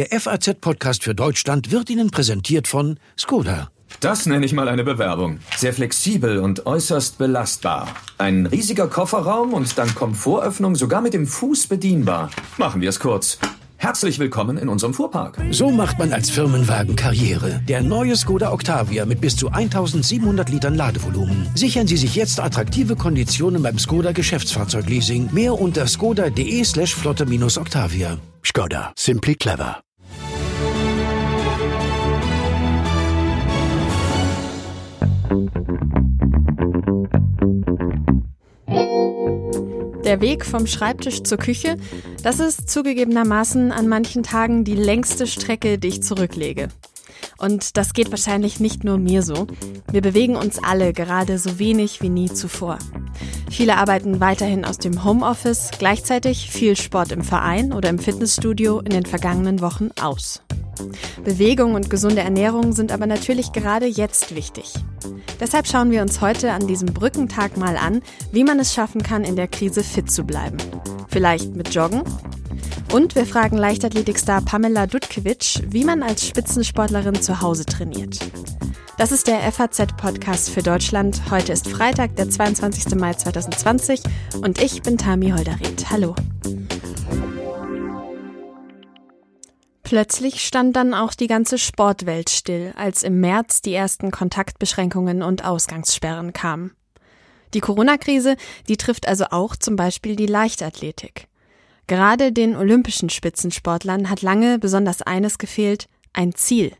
Der FAZ-Podcast für Deutschland wird Ihnen präsentiert von Skoda. Das nenne ich mal eine Bewerbung. Sehr flexibel und äußerst belastbar. Ein riesiger Kofferraum und dann Komfortöffnung sogar mit dem Fuß bedienbar. Machen wir es kurz. Herzlich willkommen in unserem Fuhrpark. So macht man als Firmenwagen Karriere. Der neue Skoda Octavia mit bis zu 1700 Litern Ladevolumen. Sichern Sie sich jetzt attraktive Konditionen beim Skoda Geschäftsfahrzeugleasing. Mehr unter skoda.de slash flotte-octavia. Skoda. Simply clever. Der Weg vom Schreibtisch zur Küche, das ist zugegebenermaßen an manchen Tagen die längste Strecke, die ich zurücklege. Und das geht wahrscheinlich nicht nur mir so. Wir bewegen uns alle gerade so wenig wie nie zuvor. Viele arbeiten weiterhin aus dem Homeoffice, gleichzeitig viel Sport im Verein oder im Fitnessstudio in den vergangenen Wochen aus. Bewegung und gesunde Ernährung sind aber natürlich gerade jetzt wichtig. Deshalb schauen wir uns heute an diesem Brückentag mal an, wie man es schaffen kann, in der Krise fit zu bleiben. Vielleicht mit Joggen? Und wir fragen Leichtathletikstar Pamela Dudkiewicz, wie man als Spitzensportlerin zu Hause trainiert. Das ist der FAZ-Podcast für Deutschland. Heute ist Freitag, der 22. Mai 2020 und ich bin Tami Holderried. Hallo. Plötzlich stand dann auch die ganze Sportwelt still, als im März die ersten Kontaktbeschränkungen und Ausgangssperren kamen. Die Corona-Krise, die trifft also auch zum Beispiel die Leichtathletik. Gerade den olympischen Spitzensportlern hat lange besonders eines gefehlt, ein Ziel.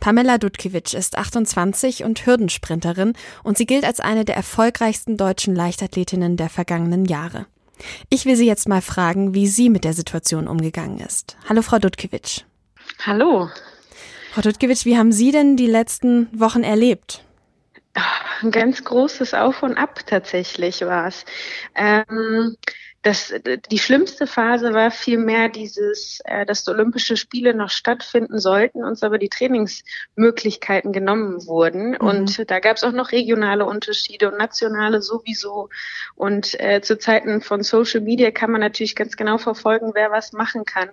Pamela Dudkiewicz ist 28 und Hürdensprinterin und sie gilt als eine der erfolgreichsten deutschen Leichtathletinnen der vergangenen Jahre. Ich will Sie jetzt mal fragen, wie sie mit der Situation umgegangen ist. Hallo, Frau Dudkiewicz. Hallo. Frau Dudkiewicz, wie haben Sie denn die letzten Wochen erlebt? Ein ganz großes Auf und Ab tatsächlich war es. Ähm, das, die schlimmste Phase war vielmehr dieses, äh, dass die Olympische Spiele noch stattfinden sollten, uns aber die Trainingsmöglichkeiten genommen wurden. Mhm. Und da gab es auch noch regionale Unterschiede und nationale sowieso. Und äh, zu Zeiten von Social Media kann man natürlich ganz genau verfolgen, wer was machen kann.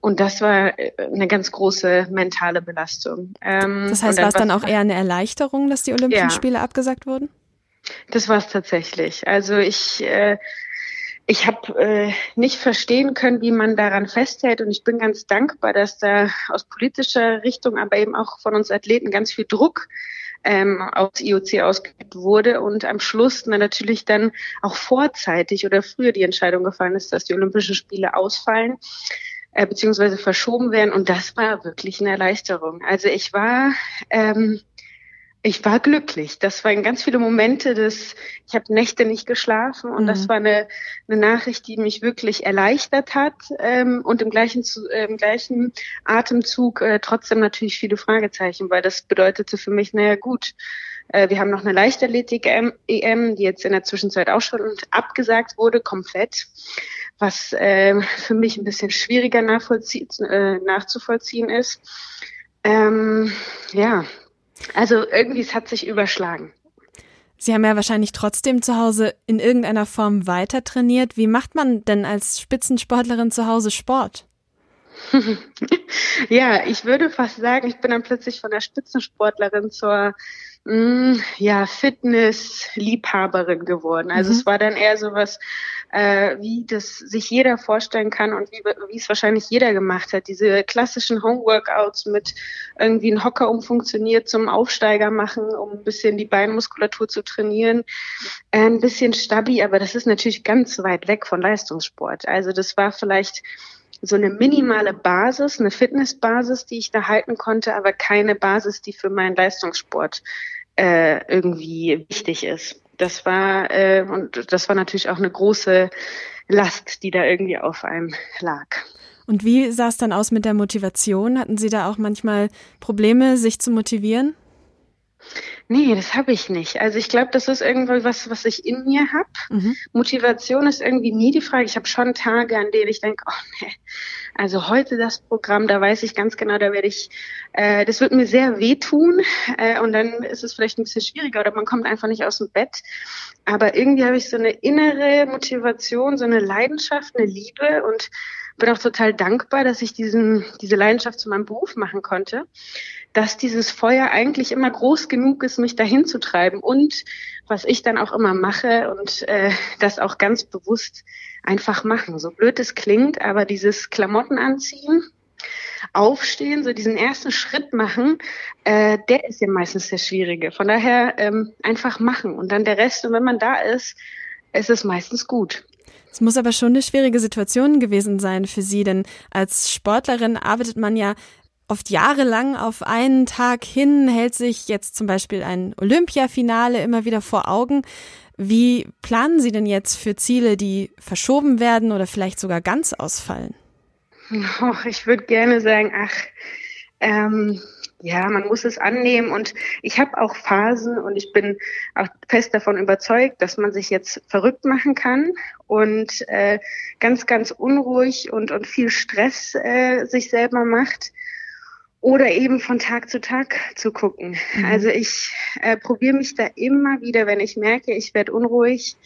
Und das war äh, eine ganz große mentale Belastung. Ähm, das heißt, war es dann auch eher eine Erleichterung, dass die Olympischen ja, Spiele abgesagt wurden? Das war es tatsächlich. Also ich äh, ich habe äh, nicht verstehen können, wie man daran festhält. Und ich bin ganz dankbar, dass da aus politischer Richtung, aber eben auch von uns Athleten ganz viel Druck ähm, aus IOC ausgeübt wurde und am Schluss na, natürlich dann auch vorzeitig oder früher die Entscheidung gefallen ist, dass die Olympischen Spiele ausfallen äh, beziehungsweise verschoben werden. Und das war wirklich eine Erleichterung. Also ich war ähm, ich war glücklich. Das waren ganz viele Momente, dass ich habe Nächte nicht geschlafen und mhm. das war eine, eine Nachricht, die mich wirklich erleichtert hat ähm, und im gleichen, äh, im gleichen Atemzug äh, trotzdem natürlich viele Fragezeichen, weil das bedeutete für mich, naja gut, äh, wir haben noch eine Leichtathletik-EM, die jetzt in der Zwischenzeit auch schon abgesagt wurde, komplett was äh, für mich ein bisschen schwieriger äh, nachzuvollziehen ist. Ähm, ja, also irgendwie, es hat sich überschlagen. Sie haben ja wahrscheinlich trotzdem zu Hause in irgendeiner Form weiter trainiert. Wie macht man denn als Spitzensportlerin zu Hause Sport? ja, ich würde fast sagen, ich bin dann plötzlich von der Spitzensportlerin zur mh, mm, ja, Fitness-Liebhaberin geworden. Also mhm. es war dann eher so was, äh, wie das sich jeder vorstellen kann und wie, wie es wahrscheinlich jeder gemacht hat. Diese klassischen Homeworkouts mit irgendwie ein Hocker umfunktioniert zum Aufsteiger machen, um ein bisschen die Beinmuskulatur zu trainieren. Äh, ein bisschen stabi, aber das ist natürlich ganz weit weg von Leistungssport. Also das war vielleicht so eine minimale Basis, eine Fitnessbasis, die ich da halten konnte, aber keine Basis, die für meinen Leistungssport äh, irgendwie wichtig ist. Das war äh, und das war natürlich auch eine große Last, die da irgendwie auf einem lag. Und wie sah es dann aus mit der Motivation? Hatten Sie da auch manchmal Probleme, sich zu motivieren? Nee, das habe ich nicht. Also ich glaube, das ist irgendwie was, was ich in mir habe. Mhm. Motivation ist irgendwie nie die Frage. Ich habe schon Tage, an denen ich denke, oh nee, also heute das Programm, da weiß ich ganz genau, da werde ich, äh, das wird mir sehr wehtun äh, und dann ist es vielleicht ein bisschen schwieriger oder man kommt einfach nicht aus dem Bett. Aber irgendwie habe ich so eine innere Motivation, so eine Leidenschaft, eine Liebe und bin auch total dankbar, dass ich diesen, diese Leidenschaft zu meinem Beruf machen konnte, dass dieses Feuer eigentlich immer groß genug ist, mich dahin zu treiben und was ich dann auch immer mache und äh, das auch ganz bewusst einfach machen. So blöd es klingt, aber dieses Klamotten anziehen, aufstehen, so diesen ersten Schritt machen, äh, der ist ja meistens der schwierige. Von daher ähm, einfach machen und dann der Rest. Und wenn man da ist, ist es meistens gut. Es muss aber schon eine schwierige Situation gewesen sein für Sie, denn als Sportlerin arbeitet man ja oft jahrelang auf einen Tag hin, hält sich jetzt zum Beispiel ein Olympiafinale immer wieder vor Augen. Wie planen Sie denn jetzt für Ziele, die verschoben werden oder vielleicht sogar ganz ausfallen? Oh, ich würde gerne sagen, ach, ähm, ja, man muss es annehmen und ich habe auch Phasen und ich bin auch fest davon überzeugt, dass man sich jetzt verrückt machen kann und äh, ganz, ganz unruhig und, und viel Stress äh, sich selber macht oder eben von Tag zu Tag zu gucken. Mhm. Also ich äh, probiere mich da immer wieder, wenn ich merke, ich werde unruhig,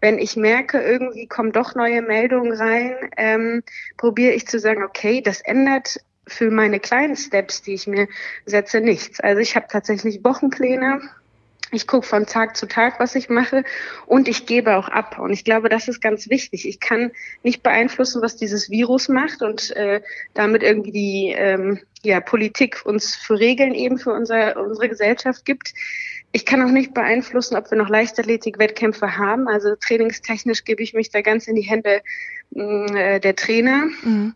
wenn ich merke, irgendwie kommen doch neue Meldungen rein, ähm, probiere ich zu sagen, okay, das ändert für meine kleinen Steps, die ich mir setze, nichts. Also ich habe tatsächlich Wochenpläne. Ich gucke von Tag zu Tag, was ich mache und ich gebe auch ab. Und ich glaube, das ist ganz wichtig. Ich kann nicht beeinflussen, was dieses Virus macht und äh, damit irgendwie die ähm, ja, Politik uns für Regeln eben für unser, unsere Gesellschaft gibt. Ich kann auch nicht beeinflussen, ob wir noch Leichtathletik-Wettkämpfe haben. Also trainingstechnisch gebe ich mich da ganz in die Hände mm, äh, der Trainer. Mhm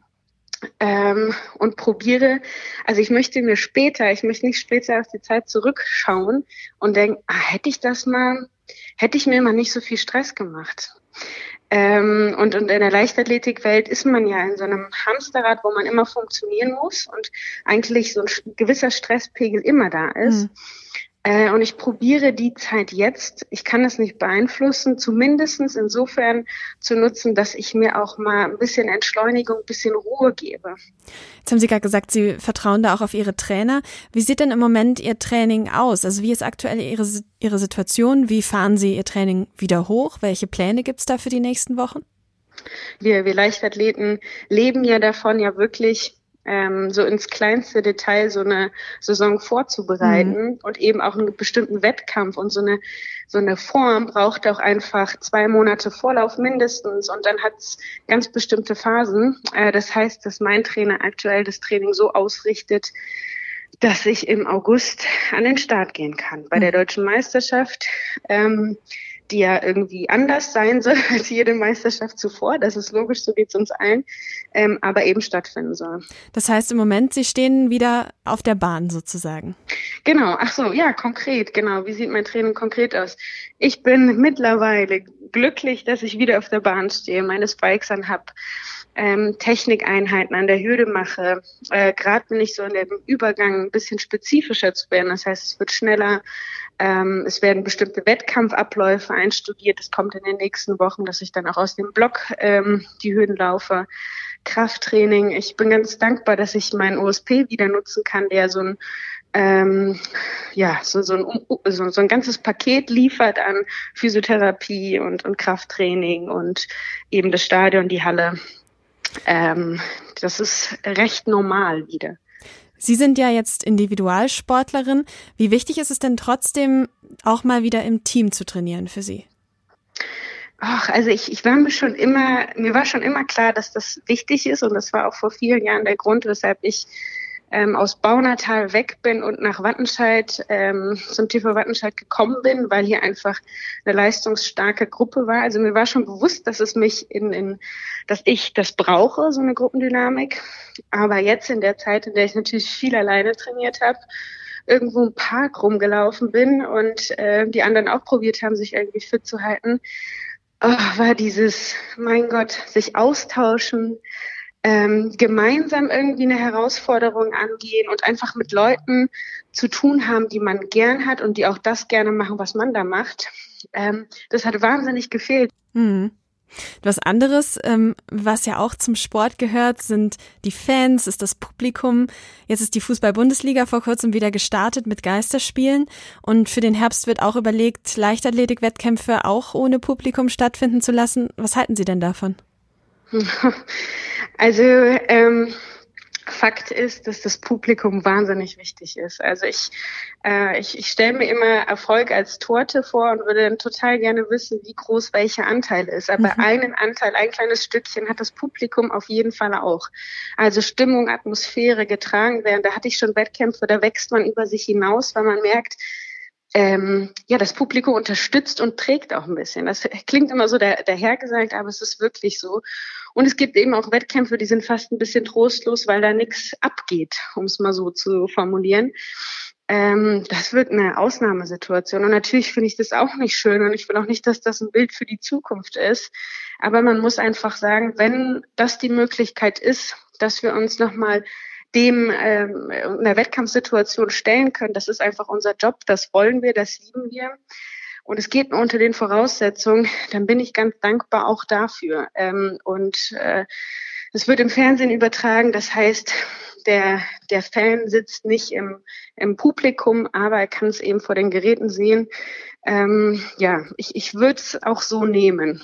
ähm, und probiere, also ich möchte mir später, ich möchte nicht später auf die Zeit zurückschauen und denken, ah, hätte ich das mal, hätte ich mir mal nicht so viel Stress gemacht. Ähm, und, und in der Leichtathletikwelt ist man ja in so einem Hamsterrad, wo man immer funktionieren muss und eigentlich so ein gewisser Stresspegel immer da ist. Mhm. Äh, und ich probiere die Zeit jetzt, ich kann das nicht beeinflussen, zumindestens insofern zu nutzen, dass ich mir auch mal ein bisschen Entschleunigung, ein bisschen Ruhe gebe. Jetzt haben Sie gerade gesagt, Sie vertrauen da auch auf Ihre Trainer. Wie sieht denn im Moment Ihr Training aus? Also wie ist aktuell Ihre, Ihre Situation? Wie fahren Sie Ihr Training wieder hoch? Welche Pläne gibt es da für die nächsten Wochen? Wir, wir Leichtathleten leben ja davon, ja wirklich ähm, so ins kleinste Detail so eine Saison vorzubereiten mhm. und eben auch einen bestimmten Wettkampf und so eine so eine Form braucht auch einfach zwei Monate Vorlauf mindestens und dann hat es ganz bestimmte Phasen. Äh, das heißt, dass mein Trainer aktuell das Training so ausrichtet, dass ich im August an den Start gehen kann. Bei der mhm. deutschen Meisterschaft ähm, die ja irgendwie anders sein soll als jede Meisterschaft zuvor. Das ist logisch, so geht es uns allen, ähm, aber eben stattfinden soll. Das heißt im Moment, Sie stehen wieder auf der Bahn sozusagen. Genau, ach so, ja, konkret, genau. Wie sieht mein Training konkret aus? Ich bin mittlerweile glücklich, dass ich wieder auf der Bahn stehe, meine Spikes anhab ähm, Technikeinheiten an der Hürde mache. Äh, Gerade bin ich so in dem Übergang ein bisschen spezifischer zu werden. Das heißt, es wird schneller. Ähm, es werden bestimmte Wettkampfabläufe einstudiert. Es kommt in den nächsten Wochen, dass ich dann auch aus dem Block ähm, die Hürden laufe. Krafttraining. Ich bin ganz dankbar, dass ich meinen OSP wieder nutzen kann, der so ein ähm, ja, so, so, ein, so, so ein ganzes Paket liefert an Physiotherapie und, und Krafttraining und eben das Stadion, die Halle. Ähm, das ist recht normal wieder. Sie sind ja jetzt Individualsportlerin. Wie wichtig ist es denn trotzdem, auch mal wieder im Team zu trainieren für Sie? Ach, also ich, ich war mir schon immer, mir war schon immer klar, dass das wichtig ist und das war auch vor vielen Jahren der Grund, weshalb ich ähm, aus Baunatal weg bin und nach Wattenscheid ähm, zum TV Wattenscheid gekommen bin, weil hier einfach eine leistungsstarke Gruppe war. Also mir war schon bewusst, dass es mich in, in dass ich das brauche, so eine Gruppendynamik. Aber jetzt in der Zeit, in der ich natürlich viel alleine trainiert habe, irgendwo im Park rumgelaufen bin und äh, die anderen auch probiert haben, sich irgendwie fit zu halten, oh, war dieses, mein Gott, sich austauschen, ähm, gemeinsam irgendwie eine Herausforderung angehen und einfach mit Leuten zu tun haben, die man gern hat und die auch das gerne machen, was man da macht. Ähm, das hat wahnsinnig gefehlt. Mhm. Was anderes, ähm, was ja auch zum Sport gehört, sind die Fans, ist das Publikum. Jetzt ist die Fußball-Bundesliga vor kurzem wieder gestartet mit Geisterspielen und für den Herbst wird auch überlegt, Leichtathletik-Wettkämpfe auch ohne Publikum stattfinden zu lassen. Was halten Sie denn davon? Also ähm, Fakt ist, dass das Publikum wahnsinnig wichtig ist. Also ich, äh, ich, ich stelle mir immer Erfolg als Torte vor und würde dann total gerne wissen, wie groß welcher Anteil ist. Aber mhm. einen Anteil, ein kleines Stückchen hat das Publikum auf jeden Fall auch. Also Stimmung, Atmosphäre getragen werden. Da hatte ich schon Wettkämpfe, da wächst man über sich hinaus, weil man merkt, ähm, ja, das Publikum unterstützt und trägt auch ein bisschen. Das klingt immer so dahergesagt, aber es ist wirklich so. Und es gibt eben auch Wettkämpfe, die sind fast ein bisschen trostlos, weil da nichts abgeht, um es mal so zu formulieren. Ähm, das wird eine Ausnahmesituation. Und natürlich finde ich das auch nicht schön und ich will auch nicht, dass das ein Bild für die Zukunft ist. Aber man muss einfach sagen, wenn das die Möglichkeit ist, dass wir uns nochmal dem ähm, einer Wettkampfsituation stellen können. Das ist einfach unser Job, das wollen wir, das lieben wir. Und es geht nur unter den Voraussetzungen, dann bin ich ganz dankbar auch dafür. Ähm, und äh, es wird im Fernsehen übertragen, das heißt, der, der Fan sitzt nicht im, im Publikum, aber er kann es eben vor den Geräten sehen. Ähm, ja, ich, ich würde es auch so nehmen.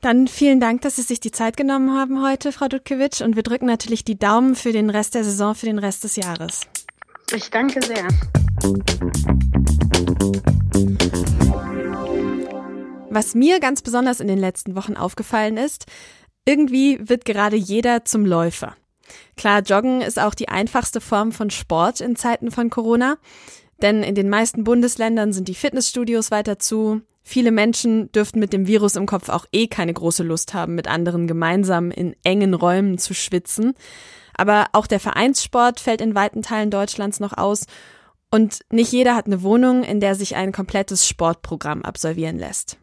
Dann vielen Dank, dass Sie sich die Zeit genommen haben heute, Frau Dudkiewicz. Und wir drücken natürlich die Daumen für den Rest der Saison, für den Rest des Jahres. Ich danke sehr. Was mir ganz besonders in den letzten Wochen aufgefallen ist, irgendwie wird gerade jeder zum Läufer. Klar, Joggen ist auch die einfachste Form von Sport in Zeiten von Corona, denn in den meisten Bundesländern sind die Fitnessstudios weiter zu, Viele Menschen dürften mit dem Virus im Kopf auch eh keine große Lust haben, mit anderen gemeinsam in engen Räumen zu schwitzen. Aber auch der Vereinssport fällt in weiten Teilen Deutschlands noch aus und nicht jeder hat eine Wohnung, in der sich ein komplettes Sportprogramm absolvieren lässt.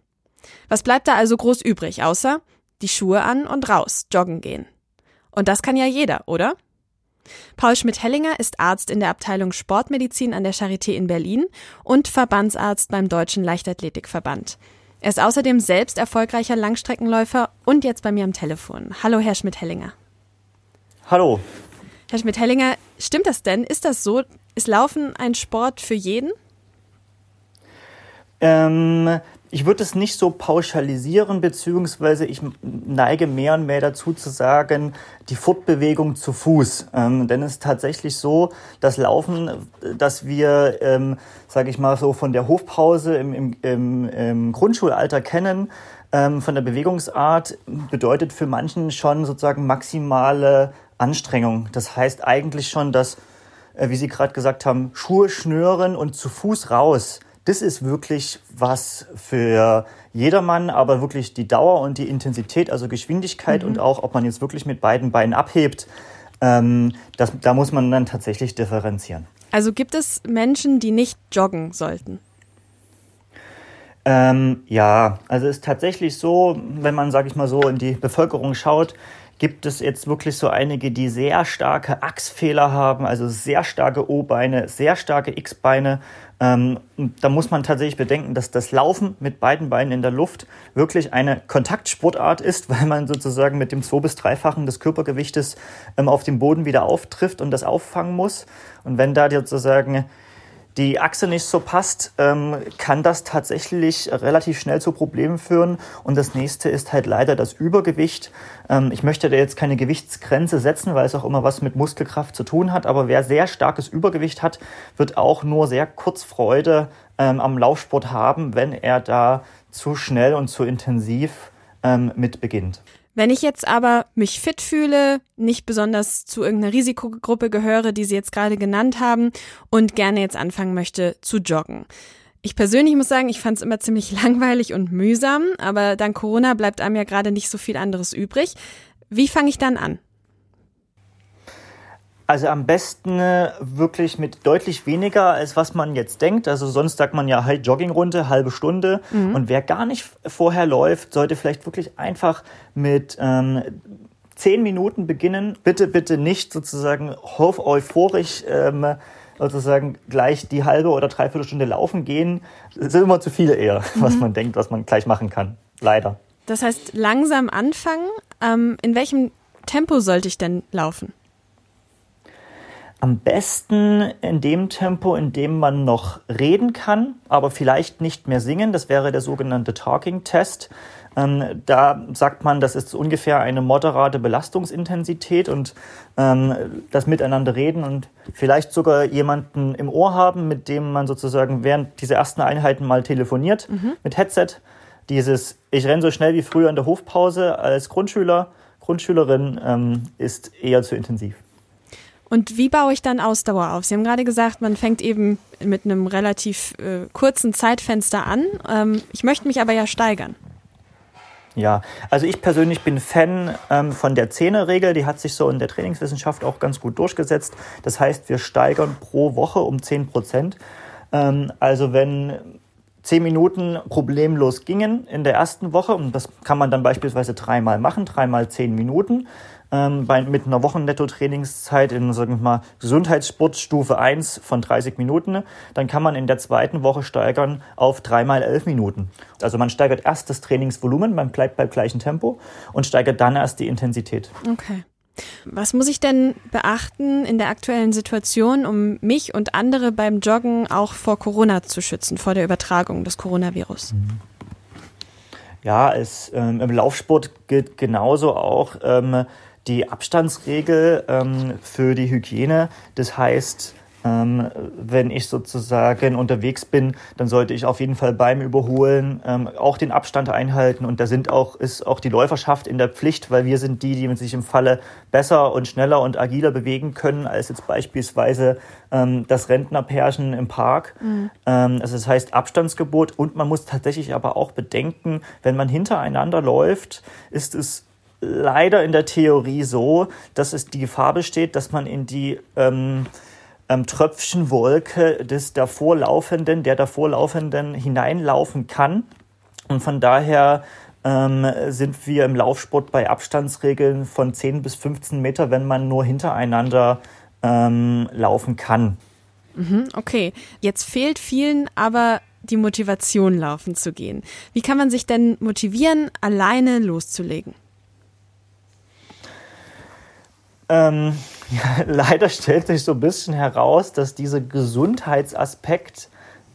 Was bleibt da also groß übrig, außer die Schuhe an und raus, joggen gehen? Und das kann ja jeder, oder? Paul Schmidt-Hellinger ist Arzt in der Abteilung Sportmedizin an der Charité in Berlin und Verbandsarzt beim Deutschen Leichtathletikverband. Er ist außerdem selbst erfolgreicher Langstreckenläufer und jetzt bei mir am Telefon. Hallo, Herr Schmidt-Hellinger. Hallo. Herr Schmidt-Hellinger, stimmt das denn? Ist das so? Ist Laufen ein Sport für jeden? Ähm, ich würde es nicht so pauschalisieren, beziehungsweise ich neige mehr und mehr dazu zu sagen, die Fortbewegung zu Fuß. Ähm, denn es ist tatsächlich so, dass Laufen, dass wir, ähm, sage ich mal so, von der Hofpause im, im, im, im Grundschulalter kennen, ähm, von der Bewegungsart, bedeutet für manchen schon sozusagen maximale Anstrengung. Das heißt eigentlich schon, dass, äh, wie Sie gerade gesagt haben, Schuhe schnüren und zu Fuß raus das ist wirklich was für jedermann, aber wirklich die Dauer und die Intensität, also Geschwindigkeit mhm. und auch, ob man jetzt wirklich mit beiden Beinen abhebt, ähm, das, da muss man dann tatsächlich differenzieren. Also gibt es Menschen, die nicht joggen sollten? Ähm, ja, also es ist tatsächlich so, wenn man, sage ich mal so, in die Bevölkerung schaut, gibt es jetzt wirklich so einige, die sehr starke Achsfehler haben, also sehr starke O-Beine, sehr starke X-Beine. Ähm, da muss man tatsächlich bedenken, dass das Laufen mit beiden Beinen in der Luft wirklich eine Kontaktsportart ist, weil man sozusagen mit dem zwei- bis dreifachen des Körpergewichtes ähm, auf dem Boden wieder auftrifft und das auffangen muss. Und wenn da sozusagen die Achse nicht so passt, ähm, kann das tatsächlich relativ schnell zu Problemen führen. Und das nächste ist halt leider das Übergewicht. Ähm, ich möchte da jetzt keine Gewichtsgrenze setzen, weil es auch immer was mit Muskelkraft zu tun hat. Aber wer sehr starkes Übergewicht hat, wird auch nur sehr kurz Freude ähm, am Laufsport haben, wenn er da zu schnell und zu intensiv ähm, mit beginnt. Wenn ich jetzt aber mich fit fühle, nicht besonders zu irgendeiner Risikogruppe gehöre, die Sie jetzt gerade genannt haben, und gerne jetzt anfangen möchte zu joggen. Ich persönlich muss sagen, ich fand es immer ziemlich langweilig und mühsam, aber dank Corona bleibt einem ja gerade nicht so viel anderes übrig. Wie fange ich dann an? Also am besten äh, wirklich mit deutlich weniger, als was man jetzt denkt. Also sonst sagt man ja halt Joggingrunde, halbe Stunde. Mhm. Und wer gar nicht vorher läuft, sollte vielleicht wirklich einfach mit ähm, zehn Minuten beginnen. Bitte, bitte nicht sozusagen euphorisch ähm, sozusagen gleich die halbe oder dreiviertel Stunde laufen gehen. Das ist immer zu viel eher, mhm. was man denkt, was man gleich machen kann. Leider. Das heißt, langsam anfangen. Ähm, in welchem Tempo sollte ich denn laufen? Am besten in dem Tempo, in dem man noch reden kann, aber vielleicht nicht mehr singen. Das wäre der sogenannte Talking Test. Ähm, da sagt man, das ist ungefähr eine moderate Belastungsintensität und ähm, das Miteinander reden und vielleicht sogar jemanden im Ohr haben, mit dem man sozusagen während dieser ersten Einheiten mal telefoniert mhm. mit Headset. Dieses, ich renne so schnell wie früher in der Hofpause als Grundschüler, Grundschülerin ähm, ist eher zu intensiv. Und wie baue ich dann Ausdauer auf? Sie haben gerade gesagt, man fängt eben mit einem relativ äh, kurzen Zeitfenster an. Ähm, ich möchte mich aber ja steigern. Ja, also ich persönlich bin Fan ähm, von der Zehner-Regel. Die hat sich so in der Trainingswissenschaft auch ganz gut durchgesetzt. Das heißt, wir steigern pro Woche um 10 Prozent. Ähm, also wenn zehn Minuten problemlos gingen in der ersten Woche, und das kann man dann beispielsweise dreimal machen, dreimal zehn Minuten, ähm, bei, mit einer Wochennetto-Trainingszeit in, sagen wir mal, Gesundheitssportstufe 1 von 30 Minuten, dann kann man in der zweiten Woche steigern auf dreimal elf Minuten. Also man steigert erst das Trainingsvolumen, man bleibt beim gleichen Tempo und steigert dann erst die Intensität. Okay. Was muss ich denn beachten in der aktuellen Situation, um mich und andere beim Joggen auch vor Corona zu schützen, vor der Übertragung des Coronavirus? Ja, es, ähm, im Laufsport gilt genauso auch ähm, die Abstandsregel ähm, für die Hygiene. Das heißt, ähm, wenn ich sozusagen unterwegs bin, dann sollte ich auf jeden Fall beim Überholen ähm, auch den Abstand einhalten. Und da sind auch, ist auch die Läuferschaft in der Pflicht, weil wir sind die, die sich im Falle besser und schneller und agiler bewegen können, als jetzt beispielsweise ähm, das Rentnerpärchen im Park. Mhm. Ähm, also das heißt Abstandsgebot. Und man muss tatsächlich aber auch bedenken, wenn man hintereinander läuft, ist es leider in der Theorie so, dass es die Gefahr besteht, dass man in die ähm, ähm, Tröpfchenwolke des davorlaufenden, der davorlaufenden hineinlaufen kann. Und von daher ähm, sind wir im Laufsport bei Abstandsregeln von 10 bis 15 Meter, wenn man nur hintereinander ähm, laufen kann. Mhm, okay, jetzt fehlt vielen aber die Motivation, laufen zu gehen. Wie kann man sich denn motivieren, alleine loszulegen? Ähm, ja, leider stellt sich so ein bisschen heraus, dass dieser Gesundheitsaspekt,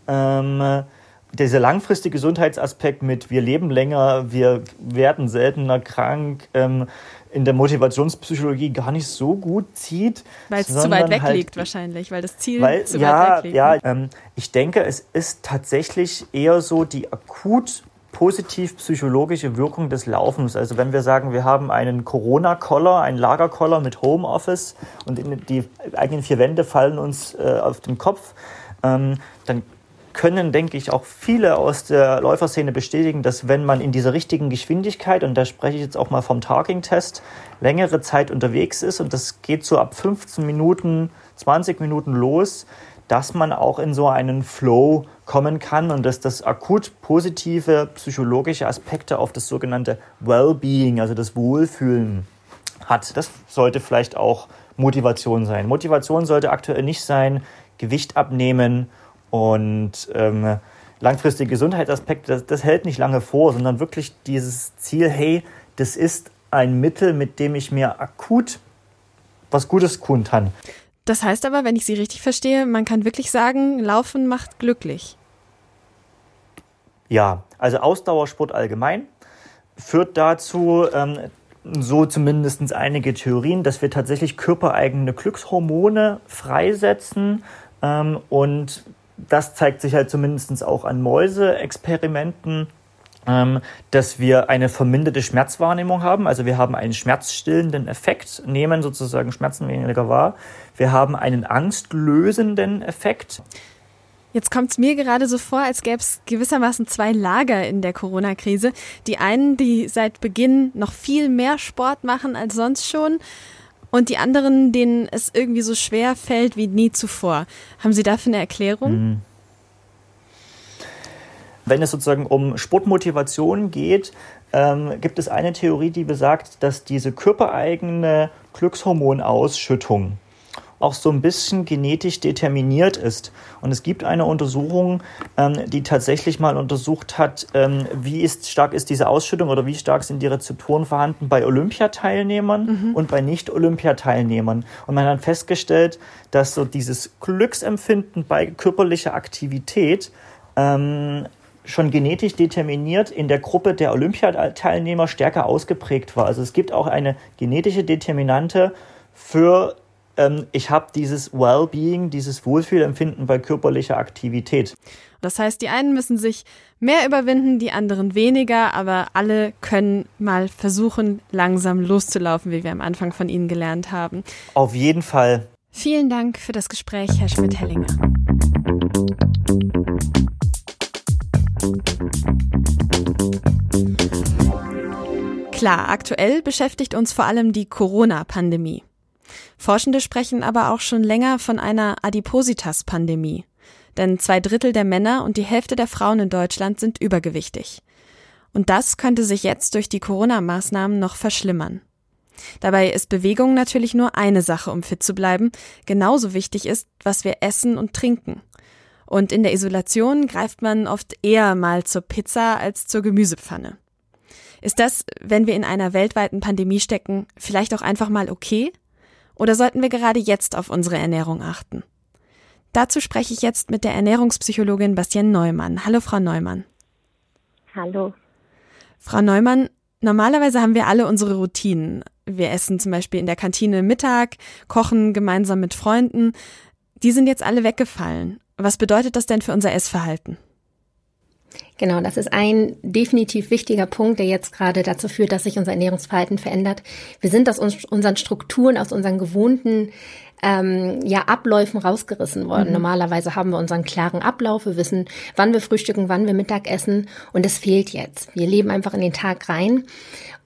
ähm, dieser langfristige Gesundheitsaspekt mit wir leben länger, wir werden seltener krank, ähm, in der Motivationspsychologie gar nicht so gut zieht. Weil es zu weit weg halt, liegt wahrscheinlich, weil das Ziel weil, zu ja, weit weg liegt. Ja, ähm, ich denke, es ist tatsächlich eher so die akut positiv psychologische Wirkung des Laufens. Also wenn wir sagen, wir haben einen Corona-Koller, einen Lagerkoller mit Homeoffice und die eigenen vier Wände fallen uns äh, auf den Kopf, ähm, dann können, denke ich, auch viele aus der Läuferszene bestätigen, dass wenn man in dieser richtigen Geschwindigkeit, und da spreche ich jetzt auch mal vom Talking-Test, längere Zeit unterwegs ist und das geht so ab 15 Minuten, 20 Minuten los, dass man auch in so einen Flow kommen kann und dass das akut positive psychologische Aspekte auf das sogenannte Well-Being, also das Wohlfühlen hat. Das sollte vielleicht auch Motivation sein. Motivation sollte aktuell nicht sein, Gewicht abnehmen und ähm, langfristige Gesundheitsaspekte, das, das hält nicht lange vor, sondern wirklich dieses Ziel, hey, das ist ein Mittel, mit dem ich mir akut was Gutes tun kann. Das heißt aber, wenn ich Sie richtig verstehe, man kann wirklich sagen, Laufen macht glücklich. Ja, also Ausdauersport allgemein führt dazu, ähm, so zumindest einige Theorien, dass wir tatsächlich körpereigene Glückshormone freisetzen ähm, und das zeigt sich halt zumindest auch an Mäuseexperimenten dass wir eine verminderte Schmerzwahrnehmung haben. Also wir haben einen schmerzstillenden Effekt, nehmen sozusagen Schmerzen weniger wahr. Wir haben einen angstlösenden Effekt. Jetzt kommt es mir gerade so vor, als gäbe es gewissermaßen zwei Lager in der Corona-Krise. Die einen, die seit Beginn noch viel mehr Sport machen als sonst schon und die anderen, denen es irgendwie so schwer fällt wie nie zuvor. Haben Sie dafür eine Erklärung? Mhm. Wenn es sozusagen um Sportmotivation geht, ähm, gibt es eine Theorie, die besagt, dass diese körpereigene Glückshormonausschüttung auch so ein bisschen genetisch determiniert ist. Und es gibt eine Untersuchung, ähm, die tatsächlich mal untersucht hat, ähm, wie ist, stark ist diese Ausschüttung oder wie stark sind die Rezeptoren vorhanden bei Olympiateilnehmern mhm. und bei Nicht-Olympiateilnehmern. Und man hat festgestellt, dass so dieses Glücksempfinden bei körperlicher Aktivität ähm, schon genetisch determiniert in der Gruppe der Olympiateilnehmer stärker ausgeprägt war. Also es gibt auch eine genetische Determinante für ähm, ich habe dieses Well-Being, dieses Wohlfühlempfinden bei körperlicher Aktivität. Das heißt, die einen müssen sich mehr überwinden, die anderen weniger, aber alle können mal versuchen, langsam loszulaufen, wie wir am Anfang von Ihnen gelernt haben. Auf jeden Fall. Vielen Dank für das Gespräch, Herr Schmidt-Hellinger. Klar, aktuell beschäftigt uns vor allem die Corona-Pandemie. Forschende sprechen aber auch schon länger von einer Adipositas-Pandemie. Denn zwei Drittel der Männer und die Hälfte der Frauen in Deutschland sind übergewichtig. Und das könnte sich jetzt durch die Corona-Maßnahmen noch verschlimmern. Dabei ist Bewegung natürlich nur eine Sache, um fit zu bleiben. Genauso wichtig ist, was wir essen und trinken. Und in der Isolation greift man oft eher mal zur Pizza als zur Gemüsepfanne. Ist das, wenn wir in einer weltweiten Pandemie stecken, vielleicht auch einfach mal okay? Oder sollten wir gerade jetzt auf unsere Ernährung achten? Dazu spreche ich jetzt mit der Ernährungspsychologin Bastian Neumann. Hallo, Frau Neumann. Hallo. Frau Neumann, normalerweise haben wir alle unsere Routinen. Wir essen zum Beispiel in der Kantine Mittag, kochen gemeinsam mit Freunden. Die sind jetzt alle weggefallen. Was bedeutet das denn für unser Essverhalten? Genau, das ist ein definitiv wichtiger Punkt, der jetzt gerade dazu führt, dass sich unser Ernährungsverhalten verändert. Wir sind aus unseren Strukturen, aus unseren gewohnten ähm, ja, Abläufen rausgerissen worden. Mhm. Normalerweise haben wir unseren klaren Ablauf, wir wissen, wann wir frühstücken, wann wir Mittag essen und es fehlt jetzt. Wir leben einfach in den Tag rein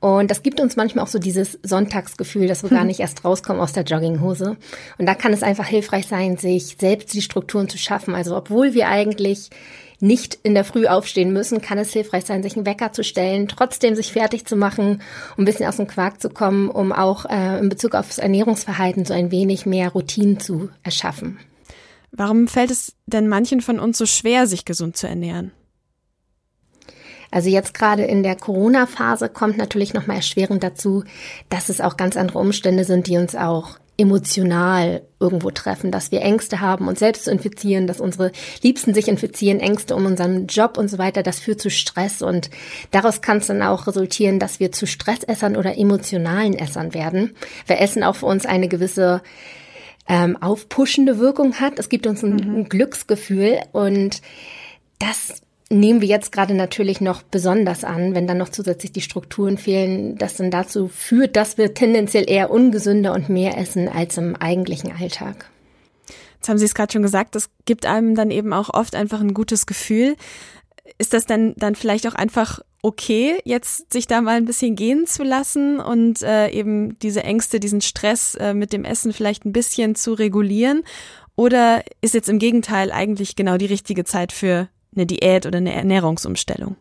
und das gibt uns manchmal auch so dieses Sonntagsgefühl, dass wir gar nicht erst rauskommen aus der Jogginghose. Und da kann es einfach hilfreich sein, sich selbst die Strukturen zu schaffen. Also obwohl wir eigentlich nicht in der Früh aufstehen müssen, kann es hilfreich sein, sich einen Wecker zu stellen, trotzdem sich fertig zu machen, um ein bisschen aus dem Quark zu kommen, um auch äh, in Bezug aufs Ernährungsverhalten so ein wenig mehr Routinen zu erschaffen. Warum fällt es denn manchen von uns so schwer, sich gesund zu ernähren? Also jetzt gerade in der Corona-Phase kommt natürlich nochmal erschwerend dazu, dass es auch ganz andere Umstände sind, die uns auch emotional irgendwo treffen, dass wir Ängste haben, uns selbst zu infizieren, dass unsere Liebsten sich infizieren, Ängste um unseren Job und so weiter, das führt zu Stress und daraus kann es dann auch resultieren, dass wir zu Stressessern oder emotionalen Essern werden. Wir Essen auch für uns eine gewisse ähm, aufpuschende Wirkung hat. Es gibt uns ein, mhm. ein Glücksgefühl und das nehmen wir jetzt gerade natürlich noch besonders an, wenn dann noch zusätzlich die Strukturen fehlen, das dann dazu führt, dass wir tendenziell eher ungesünder und mehr essen als im eigentlichen Alltag. Jetzt haben Sie es gerade schon gesagt, das gibt einem dann eben auch oft einfach ein gutes Gefühl. Ist das denn dann vielleicht auch einfach okay, jetzt sich da mal ein bisschen gehen zu lassen und äh, eben diese Ängste, diesen Stress äh, mit dem Essen vielleicht ein bisschen zu regulieren? Oder ist jetzt im Gegenteil eigentlich genau die richtige Zeit für eine Diät oder eine Ernährungsumstellung?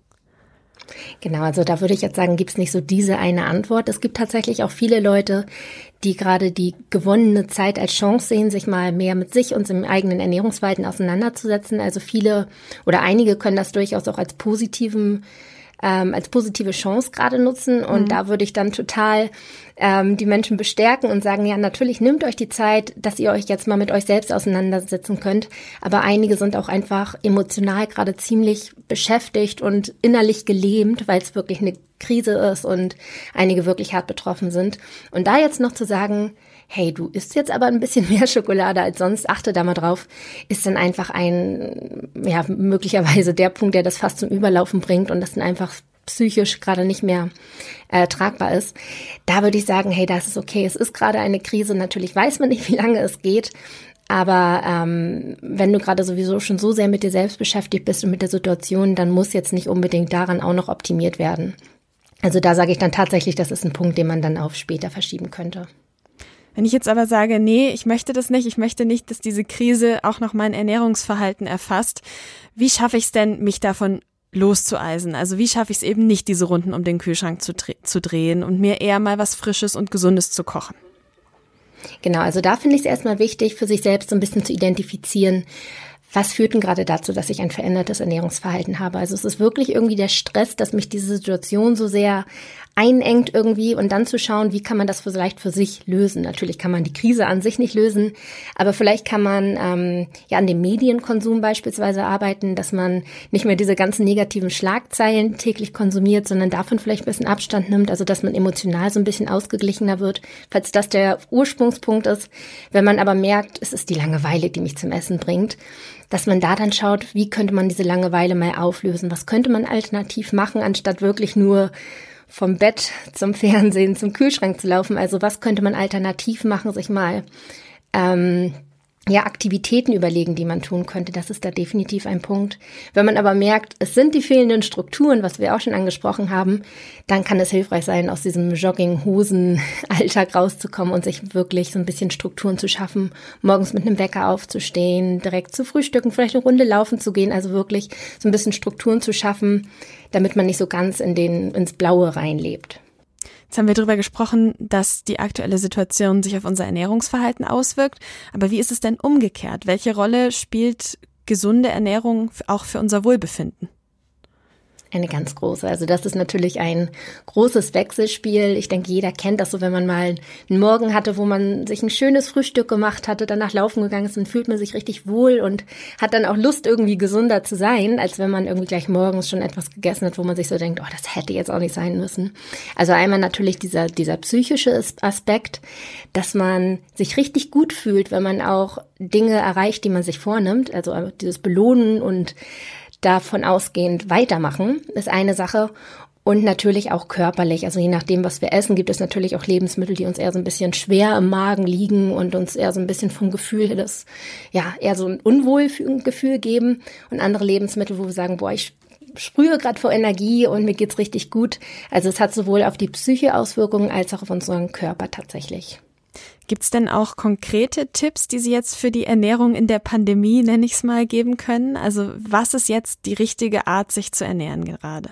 Genau, also da würde ich jetzt sagen, gibt es nicht so diese eine Antwort. Es gibt tatsächlich auch viele Leute, die gerade die gewonnene Zeit als Chance sehen, sich mal mehr mit sich und im eigenen Ernährungsverhalten auseinanderzusetzen. Also viele oder einige können das durchaus auch als positiven ähm, als positive Chance gerade nutzen. Und mhm. da würde ich dann total ähm, die Menschen bestärken und sagen, ja, natürlich nimmt euch die Zeit, dass ihr euch jetzt mal mit euch selbst auseinandersetzen könnt. Aber einige sind auch einfach emotional gerade ziemlich beschäftigt und innerlich gelähmt, weil es wirklich eine Krise ist und einige wirklich hart betroffen sind. Und da jetzt noch zu sagen, hey, du isst jetzt aber ein bisschen mehr Schokolade als sonst, achte da mal drauf, ist dann einfach ein, ja, möglicherweise der Punkt, der das fast zum Überlaufen bringt und das dann einfach psychisch gerade nicht mehr äh, tragbar ist. Da würde ich sagen, hey, das ist okay. Es ist gerade eine Krise. Natürlich weiß man nicht, wie lange es geht. Aber ähm, wenn du gerade sowieso schon so sehr mit dir selbst beschäftigt bist und mit der Situation, dann muss jetzt nicht unbedingt daran auch noch optimiert werden. Also da sage ich dann tatsächlich, das ist ein Punkt, den man dann auf später verschieben könnte. Wenn ich jetzt aber sage, nee, ich möchte das nicht, ich möchte nicht, dass diese Krise auch noch mein Ernährungsverhalten erfasst, wie schaffe ich es denn, mich davon loszueisen? Also wie schaffe ich es eben nicht, diese Runden um den Kühlschrank zu, zu drehen und mir eher mal was Frisches und Gesundes zu kochen? Genau, also da finde ich es erstmal wichtig, für sich selbst so ein bisschen zu identifizieren, was führt denn gerade dazu, dass ich ein verändertes Ernährungsverhalten habe? Also es ist wirklich irgendwie der Stress, dass mich diese Situation so sehr einengt irgendwie und dann zu schauen, wie kann man das vielleicht für sich lösen. Natürlich kann man die Krise an sich nicht lösen, aber vielleicht kann man ähm, ja an dem Medienkonsum beispielsweise arbeiten, dass man nicht mehr diese ganzen negativen Schlagzeilen täglich konsumiert, sondern davon vielleicht ein bisschen Abstand nimmt, also dass man emotional so ein bisschen ausgeglichener wird, falls das der Ursprungspunkt ist. Wenn man aber merkt, es ist die Langeweile, die mich zum Essen bringt, dass man da dann schaut, wie könnte man diese Langeweile mal auflösen? Was könnte man alternativ machen, anstatt wirklich nur vom Bett zum Fernsehen zum Kühlschrank zu laufen? Also was könnte man alternativ machen, sich mal ähm, ja, Aktivitäten überlegen, die man tun könnte. Das ist da definitiv ein Punkt. Wenn man aber merkt, es sind die fehlenden Strukturen, was wir auch schon angesprochen haben, dann kann es hilfreich sein, aus diesem Jogging-Hosen-Alltag rauszukommen und sich wirklich so ein bisschen Strukturen zu schaffen, morgens mit einem Wecker aufzustehen, direkt zu frühstücken, vielleicht eine Runde laufen zu gehen, also wirklich so ein bisschen Strukturen zu schaffen, damit man nicht so ganz in den, ins Blaue reinlebt. Jetzt haben wir darüber gesprochen, dass die aktuelle Situation sich auf unser Ernährungsverhalten auswirkt. Aber wie ist es denn umgekehrt? Welche Rolle spielt gesunde Ernährung auch für unser Wohlbefinden? Eine ganz große. Also das ist natürlich ein großes Wechselspiel. Ich denke, jeder kennt das so, wenn man mal einen Morgen hatte, wo man sich ein schönes Frühstück gemacht hatte, danach laufen gegangen ist, dann fühlt man sich richtig wohl und hat dann auch Lust, irgendwie gesunder zu sein, als wenn man irgendwie gleich morgens schon etwas gegessen hat, wo man sich so denkt, oh, das hätte jetzt auch nicht sein müssen. Also einmal natürlich dieser, dieser psychische Aspekt, dass man sich richtig gut fühlt, wenn man auch Dinge erreicht, die man sich vornimmt. Also dieses Belohnen und davon ausgehend weitermachen, ist eine Sache. Und natürlich auch körperlich. Also je nachdem, was wir essen, gibt es natürlich auch Lebensmittel, die uns eher so ein bisschen schwer im Magen liegen und uns eher so ein bisschen vom Gefühl, das, ja, eher so ein Unwohlgefühl geben. Und andere Lebensmittel, wo wir sagen, boah, ich sprühe gerade vor Energie und mir geht's richtig gut. Also es hat sowohl auf die Psyche Auswirkungen als auch auf unseren Körper tatsächlich. Gibt es denn auch konkrete Tipps, die Sie jetzt für die Ernährung in der Pandemie, nenne ich es mal, geben können? Also was ist jetzt die richtige Art, sich zu ernähren gerade?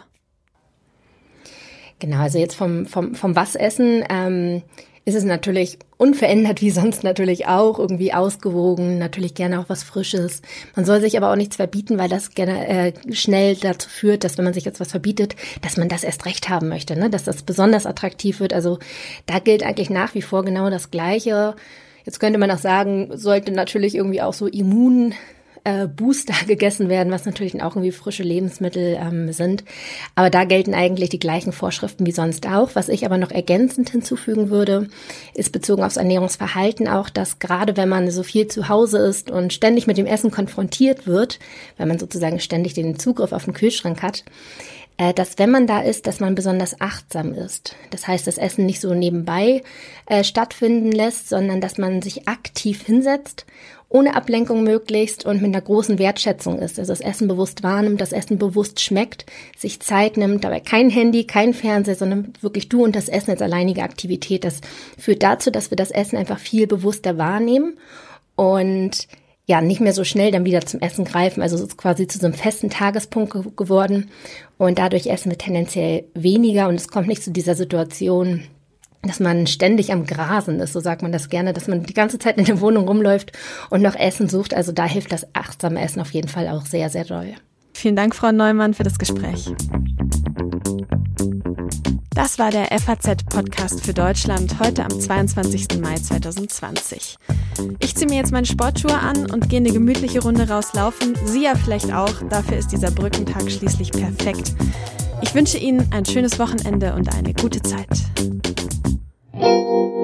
Genau, also jetzt vom, vom, vom Wassessen ähm, ist es natürlich unverändert wie sonst natürlich auch, irgendwie ausgewogen, natürlich gerne auch was Frisches. Man soll sich aber auch nichts verbieten, weil das gerne äh, schnell dazu führt, dass wenn man sich jetzt was verbietet, dass man das erst recht haben möchte, ne? dass das besonders attraktiv wird. Also da gilt eigentlich nach wie vor genau das Gleiche. Jetzt könnte man auch sagen, sollte natürlich irgendwie auch so immun äh, Booster gegessen werden, was natürlich auch irgendwie frische Lebensmittel ähm, sind. Aber da gelten eigentlich die gleichen Vorschriften wie sonst auch. Was ich aber noch ergänzend hinzufügen würde, ist bezogen aufs Ernährungsverhalten auch, dass gerade wenn man so viel zu Hause ist und ständig mit dem Essen konfrontiert wird, weil man sozusagen ständig den Zugriff auf den Kühlschrank hat, äh, dass wenn man da ist, dass man besonders achtsam ist. Das heißt, das Essen nicht so nebenbei äh, stattfinden lässt, sondern dass man sich aktiv hinsetzt ohne Ablenkung möglichst und mit einer großen Wertschätzung ist. Also das Essen bewusst wahrnimmt, das Essen bewusst schmeckt, sich Zeit nimmt, dabei kein Handy, kein Fernseher, sondern wirklich du und das Essen als alleinige Aktivität. Das führt dazu, dass wir das Essen einfach viel bewusster wahrnehmen und ja, nicht mehr so schnell dann wieder zum Essen greifen. Also es ist quasi zu so einem festen Tagespunkt ge geworden. Und dadurch essen wir tendenziell weniger und es kommt nicht zu dieser Situation, dass man ständig am Grasen ist, so sagt man das gerne, dass man die ganze Zeit in der Wohnung rumläuft und noch Essen sucht. Also da hilft das achtsame Essen auf jeden Fall auch sehr, sehr doll. Vielen Dank, Frau Neumann, für das Gespräch. Das war der FAZ-Podcast für Deutschland heute am 22. Mai 2020. Ich ziehe mir jetzt meine Sportschuhe an und gehe eine gemütliche Runde rauslaufen. Sie ja vielleicht auch. Dafür ist dieser Brückentag schließlich perfekt. Ich wünsche Ihnen ein schönes Wochenende und eine gute Zeit. Música